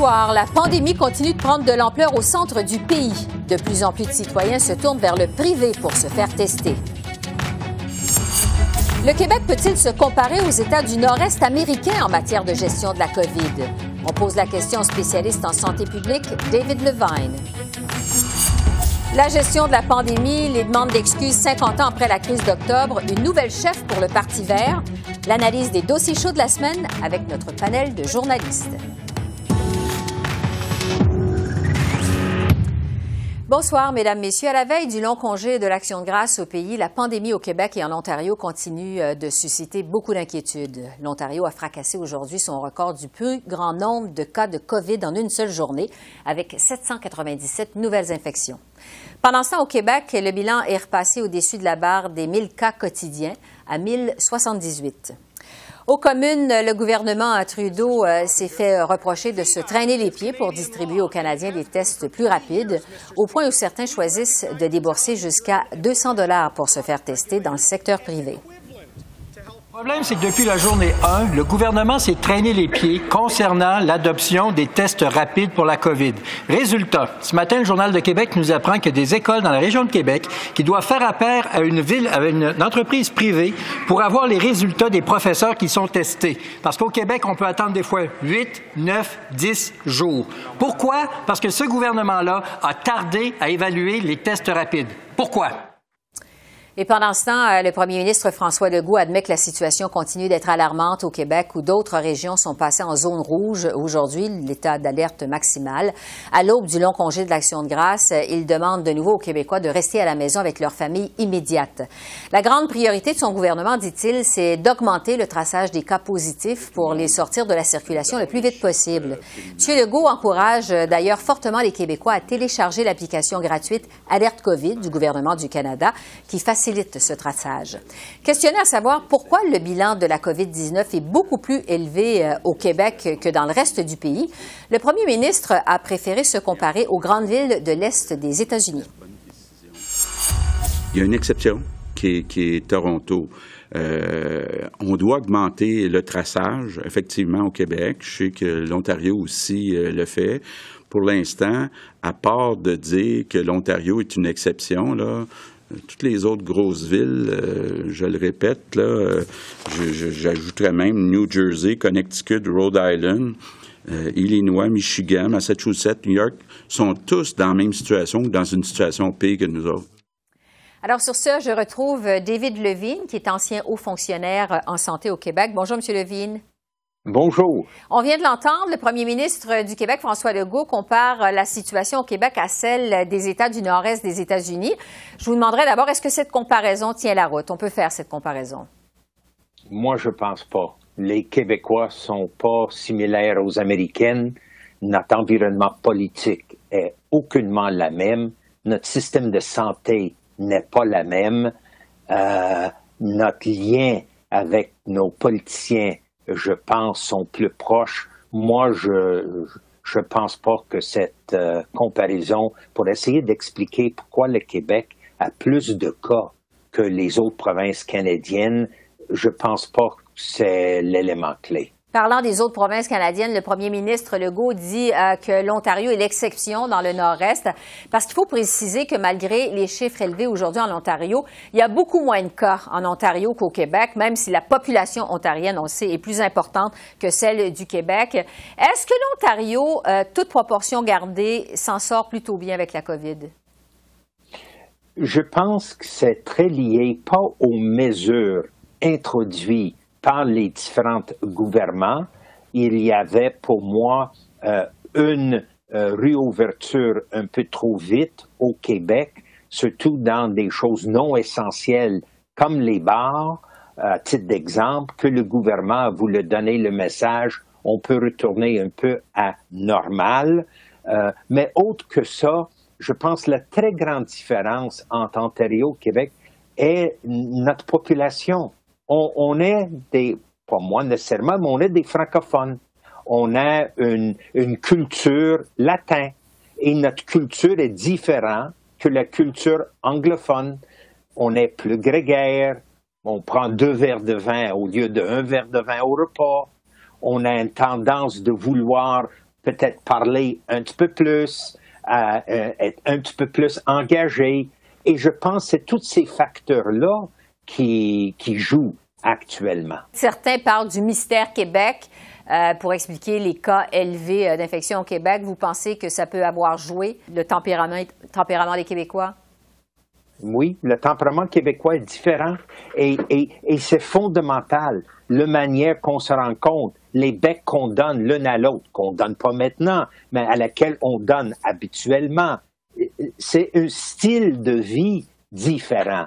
La pandémie continue de prendre de l'ampleur au centre du pays. De plus en plus de citoyens se tournent vers le privé pour se faire tester. Le Québec peut-il se comparer aux États du Nord-Est américain en matière de gestion de la COVID? On pose la question au spécialiste en santé publique, David Levine. La gestion de la pandémie, les demandes d'excuses 50 ans après la crise d'octobre, une nouvelle chef pour le Parti vert, l'analyse des dossiers chauds de la semaine avec notre panel de journalistes. Bonsoir, Mesdames, Messieurs. À la veille du long congé de l'Action de grâce au pays, la pandémie au Québec et en Ontario continue euh, de susciter beaucoup d'inquiétudes. L'Ontario a fracassé aujourd'hui son record du plus grand nombre de cas de COVID en une seule journée, avec 797 nouvelles infections. Pendant ce temps, au Québec, le bilan est repassé au-dessus de la barre des 1000 cas quotidiens à 1078. Aux communes, le gouvernement Trudeau euh, s'est fait reprocher de se traîner les pieds pour distribuer aux Canadiens des tests plus rapides, au point où certains choisissent de débourser jusqu'à 200 dollars pour se faire tester dans le secteur privé. Le problème, c'est que depuis la journée 1, le gouvernement s'est traîné les pieds concernant l'adoption des tests rapides pour la COVID. Résultat, ce matin, le Journal de Québec nous apprend qu'il y a des écoles dans la région de Québec qui doivent faire appel à une ville, à une entreprise privée pour avoir les résultats des professeurs qui sont testés. Parce qu'au Québec, on peut attendre des fois 8, 9, 10 jours. Pourquoi? Parce que ce gouvernement-là a tardé à évaluer les tests rapides. Pourquoi? Et pendant ce temps, euh, le premier ministre François Legault admet que la situation continue d'être alarmante au Québec où d'autres régions sont passées en zone rouge aujourd'hui, l'état d'alerte maximale. À l'aube du long congé de l'Action de grâce, il demande de nouveau aux Québécois de rester à la maison avec leur famille immédiate. La grande priorité de son gouvernement, dit-il, c'est d'augmenter le traçage des cas positifs pour les sortir de la circulation le plus vite possible. M. Legault encourage d'ailleurs fortement les Québécois à télécharger l'application gratuite Alerte COVID du gouvernement du Canada qui facilite facilite ce traçage. Questionné à savoir pourquoi le bilan de la COVID-19 est beaucoup plus élevé euh, au Québec que dans le reste du pays, le premier ministre a préféré se comparer aux grandes villes de l'Est des États-Unis. Il y a une exception qui est, Toronto. Euh, on doit augmenter le traçage, effectivement, au Québec. Je sais que l'Ontario aussi euh, le fait. Pour l'instant, à part de dire que l'Ontario est une exception, là, toutes les autres grosses villes, euh, je le répète, là, euh, j'ajouterais même New Jersey, Connecticut, Rhode Island, euh, Illinois, Michigan, Massachusetts, New York, sont tous dans la même situation dans une situation pire que nous autres. Alors sur ce, je retrouve David Levine, qui est ancien haut fonctionnaire en santé au Québec. Bonjour, Monsieur Levine. Bonjour. On vient de l'entendre, le premier ministre du Québec, François Legault, compare la situation au Québec à celle des États du nord-est des États-Unis. Je vous demanderai d'abord, est-ce que cette comparaison tient la route? On peut faire cette comparaison? Moi, je pense pas. Les Québécois sont pas similaires aux Américaines. Notre environnement politique est aucunement la même. Notre système de santé n'est pas la même. Euh, notre lien avec nos politiciens je pense, sont plus proches. Moi, je je pense pas que cette euh, comparaison, pour essayer d'expliquer pourquoi le Québec a plus de cas que les autres provinces canadiennes, je pense pas que c'est l'élément clé. Parlant des autres provinces canadiennes, le premier ministre Legault dit euh, que l'Ontario est l'exception dans le nord-est, parce qu'il faut préciser que malgré les chiffres élevés aujourd'hui en Ontario, il y a beaucoup moins de cas en Ontario qu'au Québec, même si la population ontarienne, on sait, est plus importante que celle du Québec. Est-ce que l'Ontario, euh, toute proportion gardée, s'en sort plutôt bien avec la COVID? Je pense que c'est très lié, pas aux mesures introduites par les différents gouvernements, il y avait pour moi euh, une euh, réouverture un peu trop vite au Québec, surtout dans des choses non essentielles comme les bars, à titre d'exemple, que le gouvernement voulu donner le message on peut retourner un peu à normal. Euh, mais autre que ça, je pense, la très grande différence entre Ontario et Québec est notre population. On, est des, pas moi nécessairement, mais on est des francophones. On a une, culture latine et notre culture est différente que la culture anglophone. On est plus grégaire, on prend deux verres de vin au lieu d'un verre de vin au repas. On a une tendance de vouloir peut-être parler un petit peu plus, euh, être un petit peu plus engagé. Et je pense que c'est tous ces facteurs-là qui jouent actuellement. Certains parlent du mystère Québec. Euh, pour expliquer les cas élevés euh, d'infection au Québec. Vous pensez que ça peut avoir joué le tempérament, tempérament des Québécois? Oui, le tempérament québécois est différent et, et, c'est fondamental. La manière qu'on se rend compte, les becs qu'on donne l'un à l'autre, qu'on donne pas maintenant, mais à laquelle on donne habituellement. C'est un style de vie différent.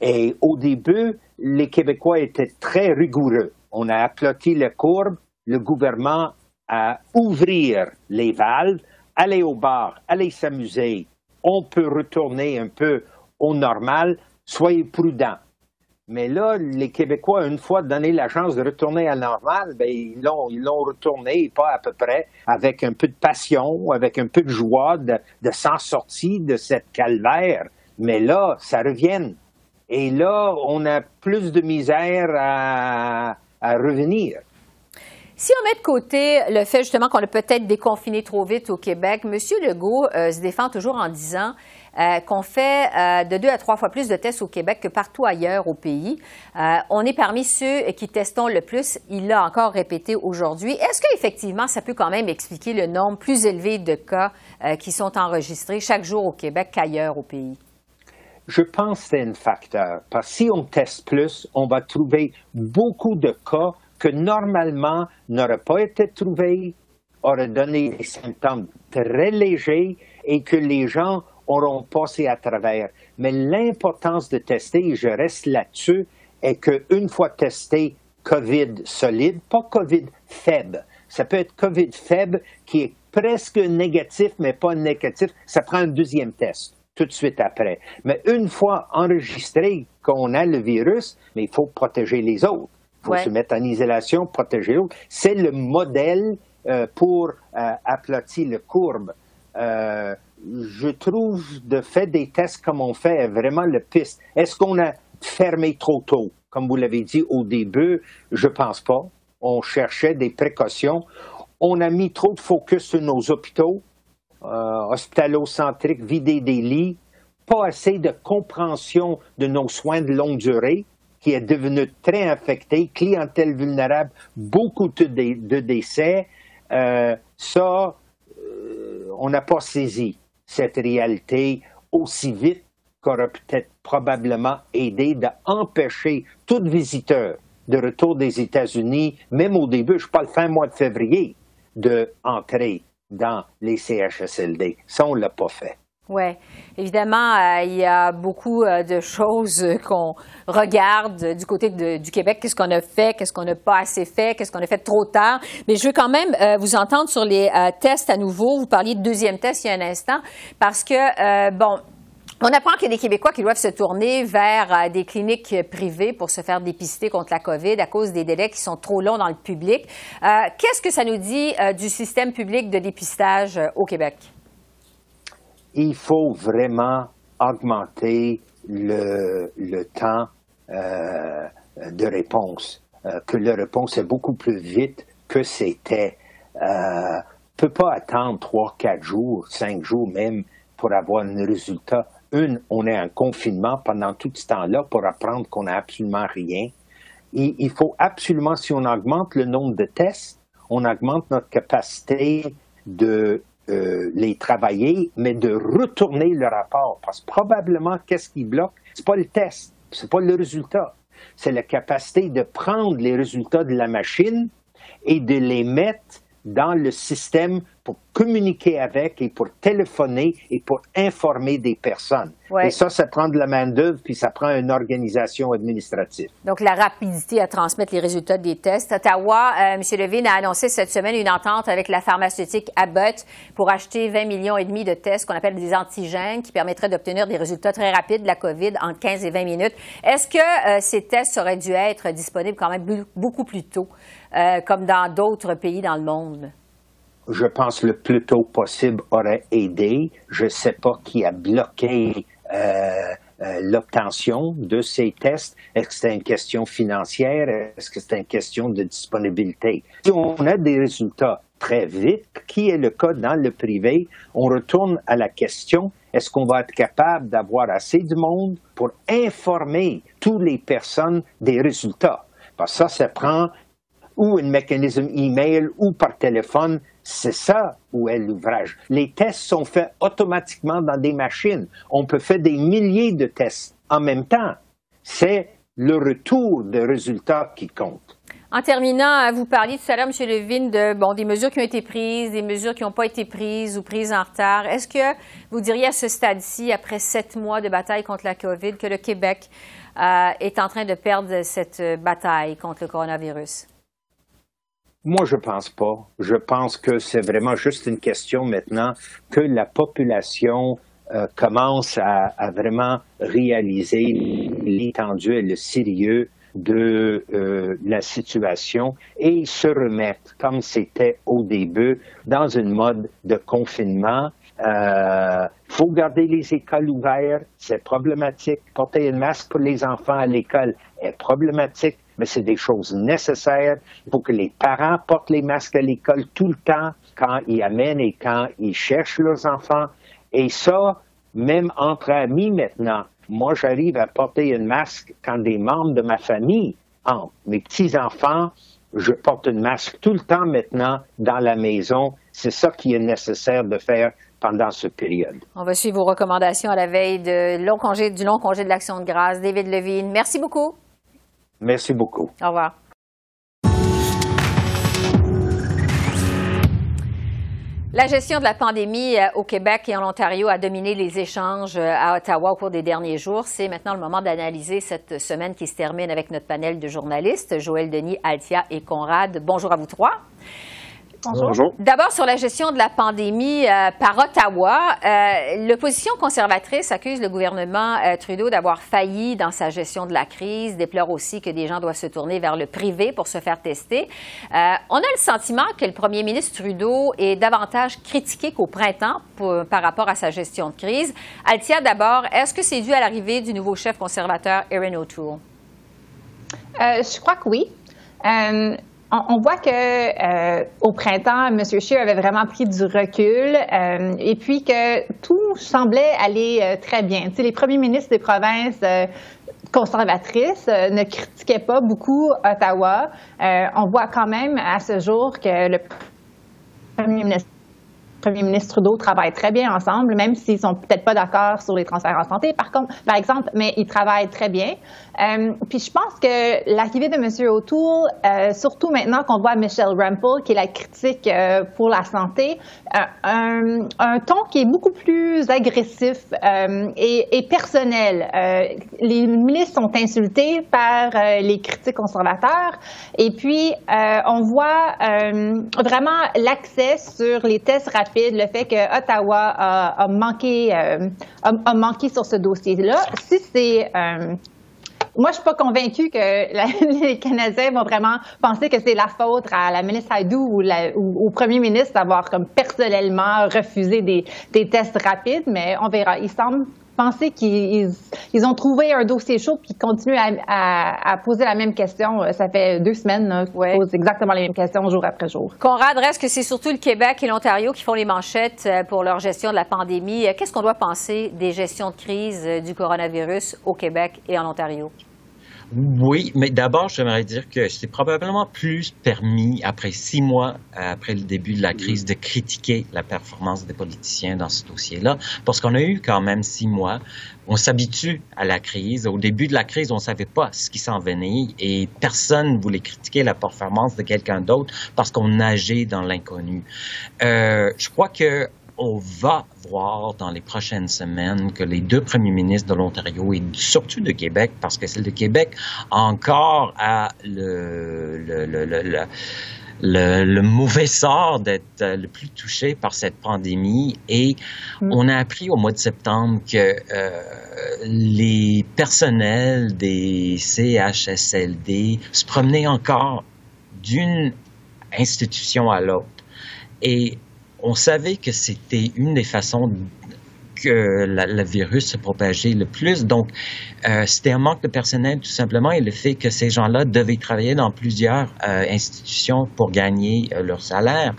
Et au début, les Québécois étaient très rigoureux. On a aplati la courbe, le gouvernement à ouvrir les valves, aller au bar, aller s'amuser. On peut retourner un peu au normal, soyez prudents. Mais là, les Québécois, une fois donné la chance de retourner à normal, ben, ils l'ont, ils l'ont retourné, pas à peu près, avec un peu de passion, avec un peu de joie de, de s'en sortir de cette calvaire. Mais là, ça revient. Et là, on a plus de misère à, revenir. Si on met de côté le fait justement qu'on a peut-être déconfiné trop vite au Québec, M. Legault euh, se défend toujours en disant euh, qu'on fait euh, de deux à trois fois plus de tests au Québec que partout ailleurs au pays. on est parmi ceux qui testons le plus. Il l'a encore répété aujourd'hui. Est-ce qu'effectivement, ça peut quand même expliquer le nombre plus élevé de cas qui sont enregistrés chaque jour au Québec qu'ailleurs au pays? Je pense que c'est un facteur. Parce que si on teste plus, on va trouver beaucoup de cas que normalement n'aurait pas été trouvé, aurait donné des symptômes très légers et que les gens auront passé à travers. Mais l'importance de tester, et je reste là-dessus, est qu'une fois testé COVID solide, pas COVID faible, ça peut être COVID faible qui est presque négatif, mais pas négatif, ça prend un deuxième test tout de suite après. Mais une fois enregistré qu'on a le virus, mais il faut protéger les autres. Il faut se mettre en isolation, protéger l'autre. C'est le modèle euh, pour euh, aplatir le courbe. Euh, je trouve de fait des tests comme on fait vraiment le piste. Est-ce qu'on a fermé trop tôt? Comme vous l'avez dit au début, je pense pas. On cherchait des précautions. On a mis trop de focus sur nos hôpitaux, hospitalo-centriques, vider des lits, pas assez de compréhension de nos soins de longue durée qui est devenu très infecté, clientèle vulnérable, beaucoup de, décès. Euh, ça, euh, on n'a pas saisi cette réalité aussi vite qu'aurait peut-être probablement aidé d'empêcher tout visiteur de retour des États-Unis, même au début, je parle fin mois de février, d'entrer dans les CHSLD. Ça, on ne l'a pas fait. Oui, évidemment, euh, il y a beaucoup euh, de choses qu'on regarde du côté du Québec. Qu'est-ce qu'on a fait, qu'est-ce qu'on n'a pas assez fait, qu'est-ce qu'on a fait trop tard? Mais je veux quand même euh, vous entendre sur les tests à nouveau. Vous parliez de deuxième test il y a un instant, parce que, bon, on apprend qu'il y a des Québécois qui doivent se tourner vers des cliniques privées pour se faire dépister contre la COVID à cause des délais qui sont trop longs dans le public. Qu'est-ce que ça nous dit du système public de dépistage au Québec? il faut vraiment augmenter le, temps euh, de réponse, euh, que la réponse est beaucoup plus vite que c'était. Euh, peut pas attendre trois, quatre jours, cinq jours même pour avoir un résultat. Une, on est en confinement pendant tout ce temps-là pour apprendre qu'on n'a absolument rien. Et il faut absolument, si on augmente le nombre de tests, on augmente notre capacité de euh, les travailler, mais de retourner le rapport. Parce que probablement, qu'est-ce qui bloque? C'est pas le test, c'est pas le résultat. C'est la capacité de prendre les résultats de la machine et de les mettre dans le système pour communiquer avec et pour téléphoner et pour informer des personnes. Et ça, ça prend de la main-d'œuvre puis ça prend une organisation administrative. Donc, la rapidité à transmettre les résultats des tests. Ottawa, euh, M. Levine a annoncé cette semaine une entente avec la pharmaceutique Abbott pour acheter 20 millions et demi de tests qu'on appelle des antigènes qui permettraient d'obtenir des résultats très rapides de la COVID en 15 et 20 minutes. Est-ce que euh, ces tests auraient dû être disponibles quand même beaucoup plus tôt, euh, comme dans d'autres pays dans le monde? Je pense le plus tôt possible aurait aidé. Je ne sais pas qui a bloqué euh, euh, l'obtention de ces tests. Est-ce que c'est une question financière? Est-ce que c'est une question de disponibilité? Si on a des résultats très vite, qui est le cas dans le privé, on retourne à la question, est-ce qu'on va être capable d'avoir assez de monde pour informer toutes les personnes des résultats? Parce que ça, ça prend ou un mécanisme email ou par téléphone, c'est ça où est l'ouvrage. Les tests sont faits automatiquement dans des machines. On peut faire des milliers de tests en même temps. C'est le retour des résultats qui compte. En terminant, vous parliez tout à l'heure, M. Levine, de bon, des mesures qui ont été prises, des mesures qui n'ont pas été prises ou prises en retard. Est-ce que vous diriez à ce stade-ci, après sept mois de bataille contre la COVID, que le Québec euh, est en train de perdre cette bataille contre le coronavirus? Moi, je pense pas. Je pense que c'est vraiment juste une question maintenant que la population euh, commence à, vraiment réaliser l'étendue et le sérieux de euh, la situation et se remettre, comme c'était au début, dans une mode de confinement. Il euh, faut garder les écoles ouvertes, c'est problématique. Porter un masque pour les enfants à l'école est problématique mais c'est des choses nécessaires. pour que les parents portent les masques à l'école tout le temps quand ils amènent et quand ils cherchent leurs enfants. Et ça, même entre amis maintenant, moi j'arrive à porter un masque quand des membres de ma famille, mes petits-enfants, je porte un masque tout le temps maintenant dans la maison. C'est ça qui est nécessaire de faire pendant cette période. On va suivre vos recommandations à la veille du long congé de l'Action de grâce. David Levine, merci beaucoup. Merci beaucoup. Au revoir. La gestion de la pandémie euh, au Québec et en Ontario a dominé les échanges euh, à Ottawa au cours des derniers jours. C'est maintenant le moment d'analyser cette semaine qui se termine avec notre panel de journalistes, Joël Denis, Altia et Conrad. Bonjour à vous trois. Bonjour. D'abord, sur la gestion de la pandémie euh, par Ottawa, euh, l'opposition conservatrice accuse le gouvernement euh, Trudeau d'avoir failli dans sa gestion de la crise, déplore aussi que des gens doivent se tourner vers le privé pour se faire tester. on a le sentiment que le premier ministre Trudeau est davantage critiqué qu'au printemps par rapport à sa gestion de crise. Altia, d'abord, est-ce que c'est dû à l'arrivée du nouveau chef conservateur Erin O'Toole? je crois que oui on, voit que euh, au printemps, M. Scheer avait vraiment pris du recul euh, et puis que tout semblait aller euh, très bien. Les premiers ministres des provinces conservatrices ne critiquaient pas beaucoup Ottawa. on voit quand même à ce jour que le premier ministre premier ministre Trudeau travaillent très bien ensemble, même s'ils sont peut-être pas d'accord sur les transferts en santé, par contre, par exemple, mais ils travaillent très bien. Euh, puis je pense que l'arrivée de M. O'Toole, euh, surtout maintenant qu'on voit Michelle Rampel, qui est la critique euh, pour la santé, un, un, ton qui est beaucoup plus agressif et, et, personnel. les ministres sont insultés par les critiques conservateurs et puis on voit vraiment l'accès sur les tests rapides, le fait que Ottawa a, manqué, a, a, manqué sur ce dossier-là. Si c'est moi, je suis pas convaincue que les Canadiens vont vraiment penser que c'est la faute à la ministre Haidou ou, au premier ministre d'avoir comme personnellement refusé des, tests rapides, mais on verra. Il semble penser qu'ils ils ont trouvé un dossier chaud puis continuent à, poser la même question. Ça fait deux semaines qu'ils posent exactement les mêmes questions jour après jour. Conrad, reste que c'est surtout le Québec et l'Ontario qui font les manchettes euh, pour leur gestion de la pandémie. Euh, qu'est-ce qu'on doit penser des gestions de crise euh, du coronavirus au Québec et en Ontario? Oui, mais d'abord, j'aimerais dire que c'est probablement plus permis, après six mois, après le début de la crise, de critiquer la performance des politiciens dans ce dossier-là, parce qu'on a eu quand même six mois. On s'habitue à la crise. Au début de la crise, on ne savait pas ce qui s'en venait et personne ne voulait critiquer la performance de quelqu'un d'autre parce qu'on nageait dans l'inconnu. Euh, je crois que on va voir dans les prochaines semaines que les deux premiers ministres de l'Ontario et surtout de Québec, parce que celle de Québec encore a le, le, le, le mauvais sort d'être le plus touché par cette pandémie et mm. on a appris au mois de septembre que euh, les personnels des CHSLD se promenaient encore d'une institution à l'autre. Et on savait que c'était une des façons que le virus se propageait le plus. Donc, euh, c'était un manque de personnel tout simplement et le fait que ces gens-là devaient travailler dans plusieurs euh, institutions pour gagner euh, leur salaire.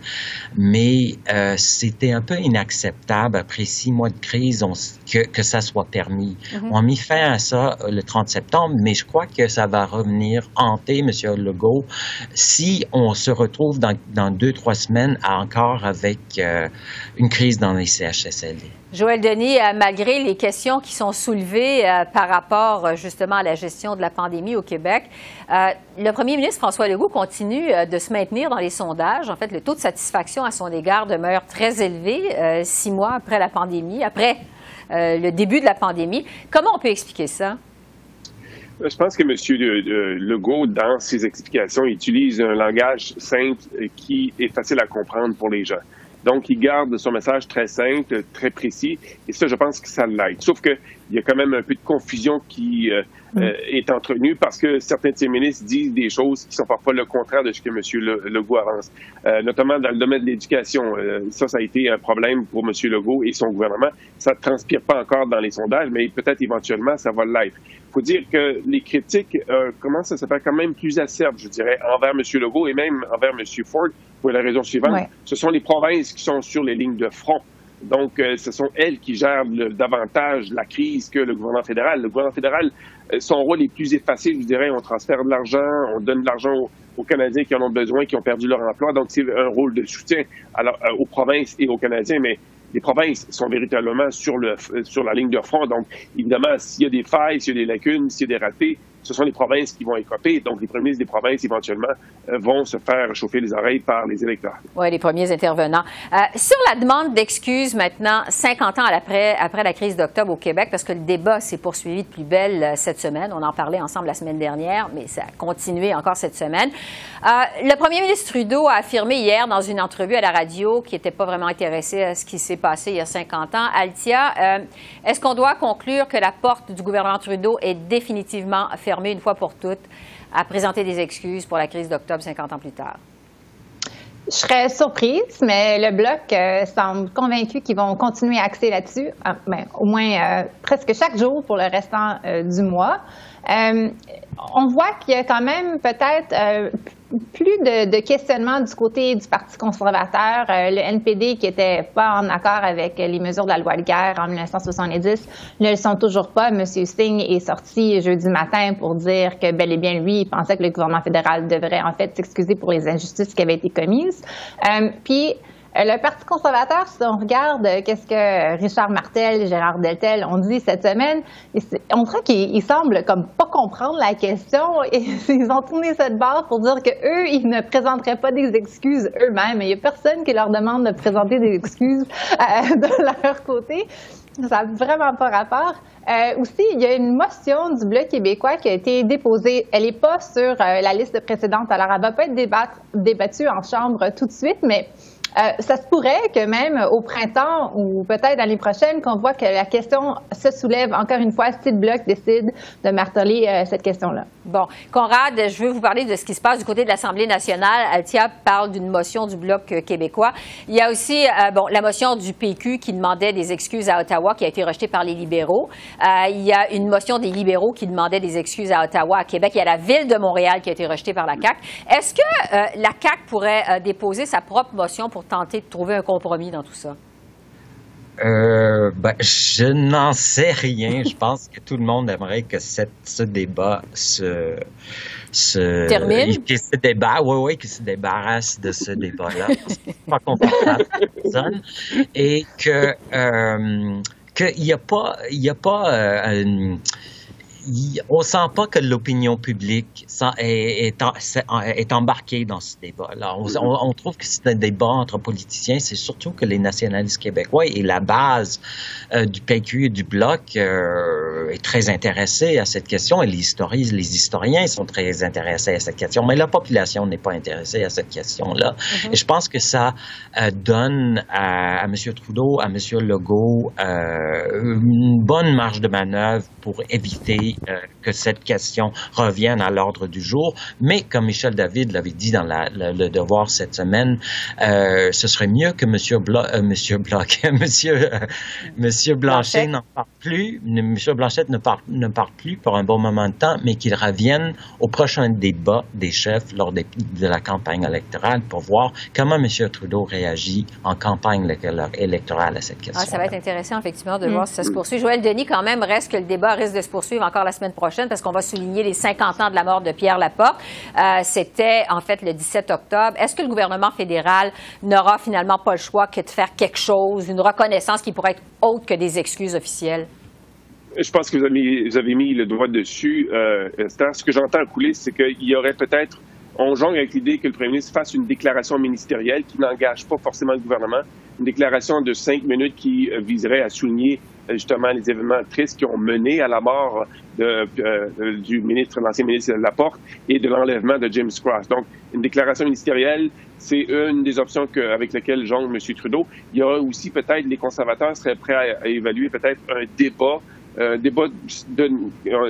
Mais c'était un peu inacceptable après six mois de crise que, que ça soit permis. Mm-hmm. On a mis fin à ça le 30 septembre, mais je crois que ça va revenir hanter M. Legault si on se retrouve dans, dans deux, trois semaines encore avec une crise dans les CHSLD. Joël Denis, malgré les questions qui sont soulevées par rapport euh, justement à la gestion de la pandémie au Québec. Euh, le premier ministre François Legault continue euh, de se maintenir dans les sondages. En fait, le taux de satisfaction à son égard demeure très élevé six mois après la pandémie, après le début de la pandémie. Comment on peut expliquer ça? Je pense que M. Legault, dans ses explications, utilise un langage simple qui est facile à comprendre pour les gens. Donc, il garde son message très simple, très précis, et ça, je pense que ça l'aide. Sauf qu'il y a quand même un peu de confusion qui euh, mm. euh, est entretenue parce que certains de ses ministres disent des choses qui sont parfois le contraire de ce que M. Legault avance, euh, notamment dans le domaine de l'éducation. ça, ça a été un problème pour M. Legault et son gouvernement. Ça ne transpire pas encore dans les sondages, mais peut-être éventuellement, ça va l'être. Il faut dire que les critiques commencent à se faire quand même plus acerbes, je dirais, envers M. Legault et même envers M. Ford pour la raison suivante. Ce sont les provinces qui sont sur les lignes de front. Donc, euh, ce sont elles qui gèrent davantage la crise que le gouvernement fédéral. Le gouvernement fédéral, euh, son rôle est plus effacé, je dirais. On transfère de l'argent, on donne de l'argent aux, Canadiens qui en ont besoin, qui ont perdu leur emploi. Donc, c'est un rôle de soutien euh, aux provinces et aux Canadiens. Mais les provinces sont véritablement sur, sur la ligne de front. Donc, évidemment, s'il y a des failles, s'il y a des lacunes, s'il y a des ratés, ce sont les provinces qui vont écoper. Donc, les premiers des provinces, éventuellement, euh, vont se faire chauffer les oreilles par les électeurs. Oui, les premiers intervenants. Euh, sur la demande d'excuses maintenant, 50 ans après, après la crise d'octobre au Québec, parce que le débat s'est poursuivi de plus belle euh, cette semaine. On en parlait ensemble la semaine dernière, mais ça a continué encore cette semaine. le premier ministre Trudeau a affirmé hier dans une entrevue à la radio qu'il n'était pas vraiment intéressé à ce qui s'est passé il y a 50 ans. Altia, est-ce qu'on doit conclure que la porte du gouvernement Trudeau est définitivement fermée? Une fois pour toutes à présenter des excuses pour la crise d'octobre 50 ans plus tard? Je serais surprise, mais le Bloc euh, semble convaincu qu'ils vont continuer à axer là-dessus, ah, ben, au moins euh, presque chaque jour pour le restant euh, du mois. on voit qu'il y a quand même peut-être plus de, de, questionnements du côté du Parti conservateur. Euh, le NPD, qui n'était pas en accord avec les mesures de la loi de guerre en 1970, ne le sont toujours pas. M. Singh est sorti jeudi matin pour dire que bel et bien, lui, il pensait que le gouvernement fédéral devrait en fait s'excuser pour les injustices qui avaient été commises. Euh, puis, le Parti conservateur, si on regarde euh, qu'est-ce que Richard Martel, Gérard Deltel ont dit cette semaine, on dirait qu'ils semblent comme pas comprendre la question ils ont tourné cette barre pour dire qu'eux, ils ne présenteraient pas des excuses eux-mêmes. Il n'y a personne qui leur demande de présenter des excuses euh, de leur côté. Ça n'a vraiment pas rapport. aussi, il y a une motion du Bloc québécois qui a été déposée. Elle n'est pas sur la liste précédente, alors elle ne va pas être débattue en Chambre tout de suite, mais euh, ça se pourrait que même au printemps ou peut-être l'année prochaine, qu'on voit que la question se soulève encore une fois si le Bloc décide de marteler euh, cette question-là. Bon. Conrad, je veux vous parler de ce qui se passe du côté de l'Assemblée nationale. Altia parle d'une motion du Bloc euh, québécois. Il y a aussi bon, la motion du PQ qui demandait des excuses à Ottawa, qui a été rejetée par les libéraux. il y a une motion des libéraux qui demandait des excuses à Ottawa, à Québec. Il y a la ville de Montréal qui a été rejetée par la CAQ. Est-ce que la CAQ pourrait déposer sa propre motion pour tenter de trouver un compromis dans tout ça? Euh, ben, je n'en sais rien. je pense que tout le monde aimerait que cette, ce débat se, se termine. Qu'il se débat, oui, oui, qu'il se débarrasse de ce débat-là. C'est pas confortable personne. Et que euh, qu'il n'y a pas, il y a pas euh, une, on sent pas que l'opinion publique est, est, embarquée dans ce débat-là. On, on, trouve que c'est un débat entre politiciens. C'est surtout que les nationalistes québécois et la base euh, du PQ et du Bloc euh, est très intéressée à cette question. Et les historiens, les historiens sont très intéressés à cette question. Mais la population n'est pas intéressée à cette question-là. Mm-hmm. Et je pense que ça euh, donne à, à, M. Trudeau, à M. Legault, une bonne marge de manœuvre pour éviter euh, que cette question revienne à l'ordre du jour. Mais comme Michel David l'avait dit dans le devoir cette semaine, euh, ce serait mieux que Monsieur Blo euh, Monsieur Bloch, Monsieur Monsieur Blanchet n'en parle plus, Monsieur Blanchette ne parle ne parle plus pour un bon moment de temps, mais qu'il revienne au prochain débat des chefs lors de la campagne électorale pour voir comment Monsieur Trudeau réagit en campagne électorale à cette question. Ah, ça va être intéressant effectivement de voir si ça se poursuit. Joël Denis, quand même, reste que le débat risque de se poursuivre encore la semaine prochaine parce qu'on va souligner les 50 ans de la mort de Pierre Laporte. Euh, C'était en fait le 17 octobre. Est-ce que le gouvernement fédéral n'aura finalement pas le choix que de faire quelque chose, une reconnaissance qui pourrait être autre que des excuses officielles? Je pense que vous avez mis, le doigt dessus, euh, Ce que j'entends couler, c'est qu'il y aurait peut-être on jongle avec l'idée que le premier ministre fasse une déclaration ministérielle qui n'engage pas forcément le gouvernement, une déclaration de cinq minutes qui euh, viserait à souligner justement les événements tristes qui ont mené à la mort de, euh, du ministre, l'ancien ministre Laporte et de l'enlèvement de James Cross. Donc, une déclaration ministérielle, c'est une des options avec lesquelles jongle M. Trudeau. Il y aura aussi peut-être, les conservateurs seraient prêts à, évaluer peut-être un débat un débat de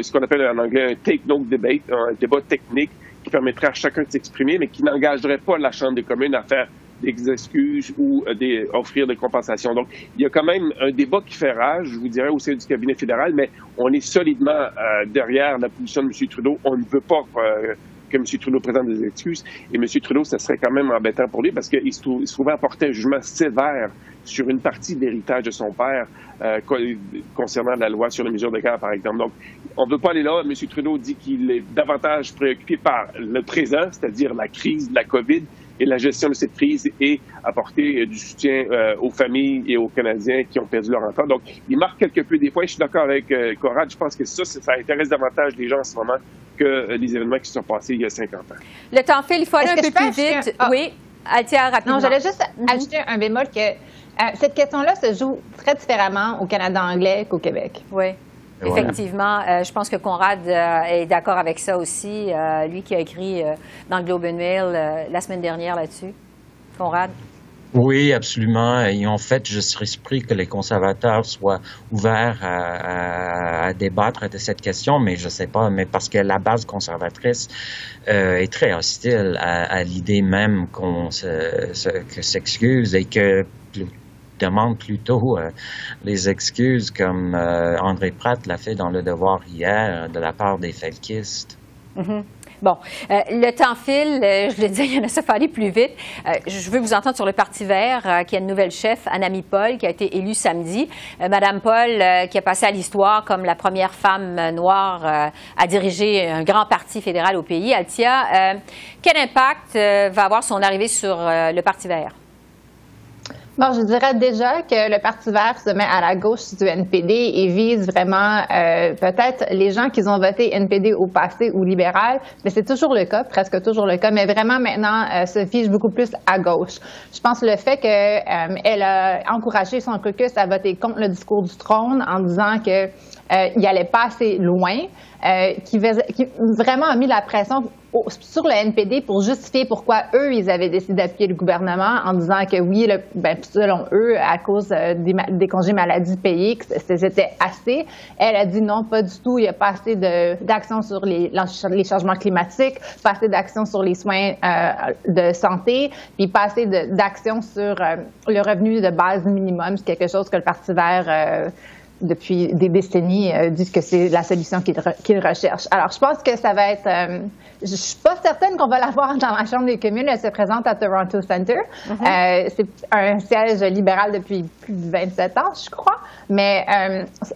ce qu'on appelle en anglais un take-note debate, un débat technique qui permettrait à chacun de s'exprimer, mais qui n'engagerait pas la Chambre des communes à faire des excuses ou euh, des, offrir des compensations. Donc, il y a quand même un débat qui fait rage, je vous dirais, au sein du cabinet fédéral, mais on est solidement euh, derrière la position de M. Trudeau. On ne veut pas euh, que M. Trudeau présente des excuses. Et M. Trudeau, ça serait quand même embêtant pour lui parce qu'il se, trouvait à porter un jugement sévère sur une partie de l'héritage de son père concernant la loi sur les mesures de guerre, par exemple. Donc, on ne veut pas aller là. M. Trudeau dit qu'il est davantage préoccupé par le présent, c'est-à-dire la crise de la COVID, et la gestion de cette crise et apporter euh, du soutien euh, aux familles et aux Canadiens qui ont perdu leur enfant. Donc, il marque quelque peu des points. Je suis d'accord avec euh, Corrad. Je pense que ça, ça intéresse davantage les gens en ce moment que les événements qui sont passés il y a 50 ans. Le temps file, il faut aller un peu plus vite. Ah. Oui, tiens, rapidement. Non, j'allais juste mhm. ajouter un bémol que cette question-là se joue très différemment au Canada anglais qu'au Québec. Oui. Effectivement, euh, je pense que Conrad euh, est d'accord avec ça aussi, euh, lui qui a écrit dans le Globe and Mail la semaine dernière là-dessus. Conrad? Oui, absolument. Et en fait, je serais surpris que les conservateurs soient ouverts à, débattre de cette question, mais je ne sais pas, mais parce que la base conservatrice est très hostile à, l'idée même qu'on s'excuse et que demande plutôt euh, les excuses comme euh, André Pratt l'a fait dans Le Devoir hier de la part des felkistes. Mm-hmm. Bon, euh, le temps file, je l'ai dit, il y en a ça aller plus vite. je veux vous entendre sur le Parti vert, qui a une nouvelle chef, Anami Paul, qui a été élue samedi. Madame Paul, qui a passé à l'histoire comme la première femme noire à diriger un grand parti fédéral au pays. Altia, quel impact va avoir son arrivée sur le Parti vert? Bon, je dirais déjà que le Parti vert se met à la gauche du NPD et vise vraiment euh, peut-être les gens qui ont voté NPD au passé ou libéral, mais c'est toujours le cas, presque toujours le cas, mais vraiment maintenant euh, se fiche beaucoup plus à gauche. Je pense le fait qu'elle euh, a encouragé son caucus à voter contre le discours du trône en disant que euh, il allait pas assez loin, euh, qui, vraiment a mis la pression sur le NPD pour justifier pourquoi eux, ils avaient décidé d'appuyer le gouvernement en disant que oui, le, ben, selon eux, à cause euh, des, des, congés maladie payés, que c'était assez. Elle a dit non, pas du tout, il n'y a pas assez d'action sur les, changements climatiques, pas assez d'action sur les soins euh, de santé, puis pas assez d'action sur le revenu de base minimum, c'est quelque chose que le Parti vert depuis des décennies disent que c'est la solution qu'ils recherchent. Alors, je pense que ça va être. je suis pas certaine qu'on va la voir dans la Chambre des communes. Elle se présente à Toronto Center. Mm-hmm. c'est un siège libéral depuis plus de 27 ans, je crois. Mais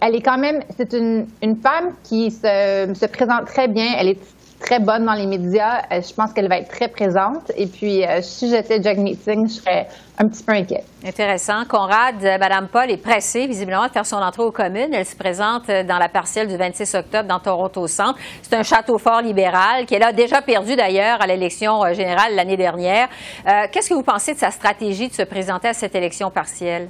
elle est quand même. C'est une, une femme qui se, se présente très bien. Elle est très bonne dans les médias. Euh, je pense qu'elle va être très présente. Et puis, euh, si j'étais Jack Meeting, je serais un petit peu inquiète. Intéressant. Conrad, euh, Mme Paul est pressée, visiblement, de faire son entrée aux communes. Elle se présente dans la partielle du 26 octobre dans Toronto Centre. C'est un château fort libéral qu'elle a déjà perdu, d'ailleurs, à l'élection générale l'année dernière. Qu'est-ce que vous pensez de sa stratégie de se présenter à cette élection partielle?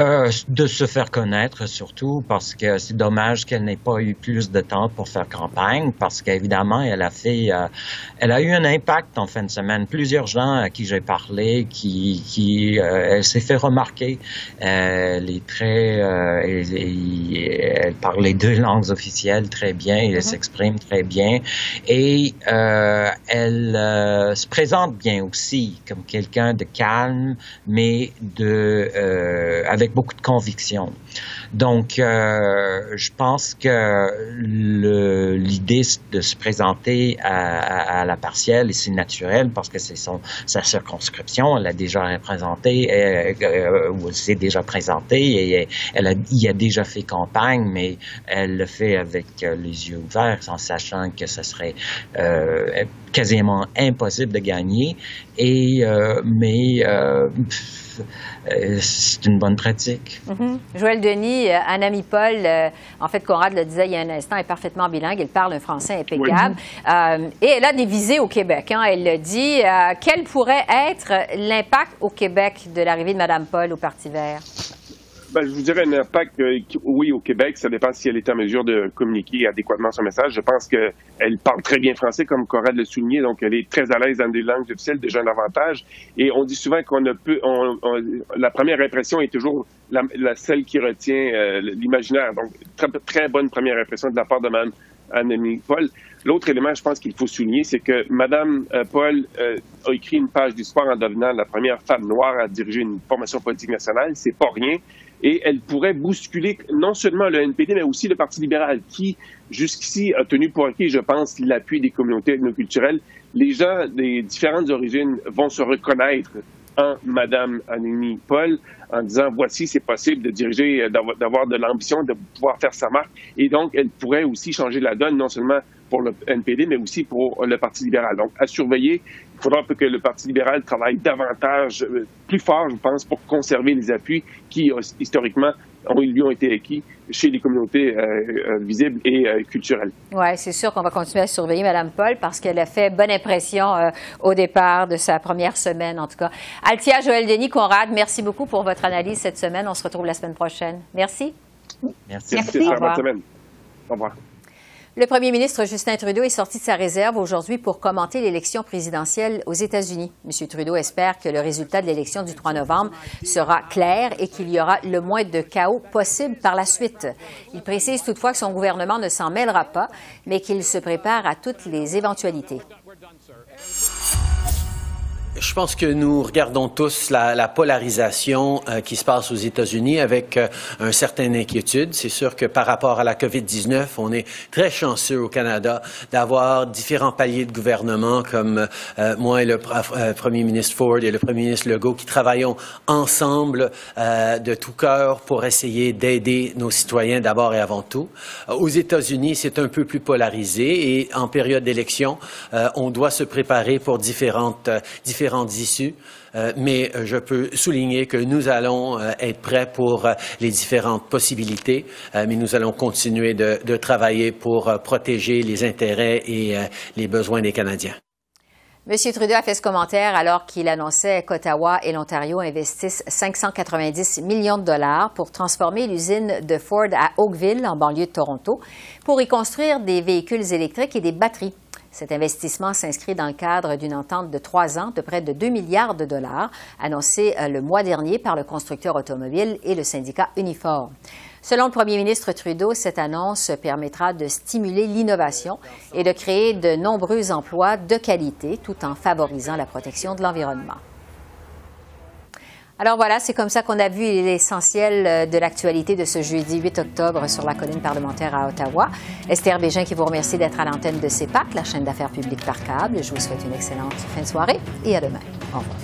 Euh, de se faire connaître surtout parce que c'est dommage qu'elle n'ait pas eu plus de temps pour faire campagne parce qu'évidemment elle a fait euh, elle a eu un impact en fin de semaine. Plusieurs gens à qui j'ai parlé qui qui euh, elle s'est fait remarquer. Elle est très elle, parle les deux langues officielles très bien elle mm-hmm. s'exprime très bien. Et elle se présente bien aussi comme quelqu'un de calme mais de avec beaucoup de conviction. Donc, euh, je pense que l'idée de se présenter à, la partielle, c'est naturel parce que c'est sa circonscription, elle a déjà représenté, euh, euh, s'est déjà présentée et elle a, y a déjà fait campagne, mais elle le fait avec les yeux ouverts en sachant que ce serait quasiment impossible de gagner. Et, mais c'est une bonne pratique. Mm-hmm. Joël Denis, euh, ami Paul, euh, en fait, Conrad le disait il y a un instant, est parfaitement bilingue. Elle parle un français impeccable. et elle a des visées au Québec. Hein. Elle le dit. quel pourrait être l'impact au Québec de l'arrivée de Mme Paul au Parti vert? Ben, je vous dirais un impact, euh, oui, au Québec. Ça dépend si elle est en mesure de communiquer adéquatement son message. Je pense qu'elle parle très bien français, comme Conrad l'a souligné, donc elle est très à l'aise dans des langues officielles, déjà un avantage. Et on dit souvent qu'on ne peut, on, la première impression est toujours la, celle qui retient euh, l'imaginaire. Donc, très, très, bonne première impression de la part de Mme Annemie Paul. L'autre élément, je pense qu'il faut souligner, c'est que Mme euh, Paul a écrit une page d'histoire en devenant la première femme noire à diriger une formation politique nationale. C'est pas rien et elle pourrait bousculer non seulement le NPD, mais aussi le Parti libéral, qui jusqu'ici a tenu pour acquis, je pense, l'appui des communautés ethnoculturelles. Les gens des différentes origines vont se reconnaître en Madame Annie Paul en disant voici c'est possible de diriger, d'avoir de l'ambition, de pouvoir faire sa marque et donc elle pourrait aussi changer la donne non seulement pour le NPD mais aussi pour le Parti libéral. Donc à surveiller, il faudra que le Parti libéral travaille davantage, euh, plus fort, je pense, pour conserver les appuis qui, euh, historiquement, ont, lui ont été acquis chez les communautés euh, visibles et culturelles. Oui, c'est sûr qu'on va continuer à surveiller Mme Paul parce qu'elle a fait bonne impression au départ de sa première semaine, en tout cas. Altia, Joël Denis, Conrad, merci beaucoup pour votre analyse cette semaine. On se retrouve la semaine prochaine. Merci. Merci. merci. Au revoir. Au revoir. Le premier ministre Justin Trudeau est sorti de sa réserve aujourd'hui pour commenter l'élection présidentielle aux États-Unis. M. Trudeau espère que le résultat de l'élection du 3 novembre sera clair et qu'il y aura le moins de chaos possible par la suite. Il précise toutefois que son gouvernement ne s'en mêlera pas, mais qu'il se prépare à toutes les éventualités. Je pense que nous regardons tous la, la polarisation euh, qui se passe aux États-Unis avec euh, un certain inquiétude. C'est sûr que par rapport à la COVID-19, on est très chanceux au Canada d'avoir différents paliers de gouvernement comme euh, moi et le premier ministre Ford et le premier ministre Legault qui travaillons ensemble de tout cœur pour essayer d'aider nos citoyens d'abord et avant tout. aux États-Unis, c'est un peu plus polarisé et en période d'élection, on doit se préparer pour différentes, différentes issues, euh, mais euh, je peux souligner que nous allons euh, être prêts pour les différentes possibilités, mais nous allons continuer de, travailler pour protéger les intérêts et les besoins des Canadiens. M. Trudeau a fait ce commentaire alors qu'il annonçait qu'Ottawa et l'Ontario investissent 590 millions de dollars pour transformer l'usine de Ford à Oakville, en banlieue de Toronto, pour y construire des véhicules électriques et des batteries. Cet investissement s'inscrit dans le cadre d'une entente de trois ans de près de 2 milliards de dollars, annoncée euh, le mois dernier par le constructeur automobile et le syndicat Unifor. Selon le premier ministre Trudeau, cette annonce permettra de stimuler l'innovation et de créer de nombreux emplois de qualité tout en favorisant la protection de l'environnement. Alors voilà, c'est comme ça qu'on a vu l'essentiel euh, de l'actualité de ce jeudi 8 octobre sur la colline parlementaire à Ottawa. Esther Bégin qui vous remercie d'être à l'antenne de CEPAC, la chaîne d'affaires publiques par câble. Je vous souhaite une excellente fin de soirée et à demain. Au revoir.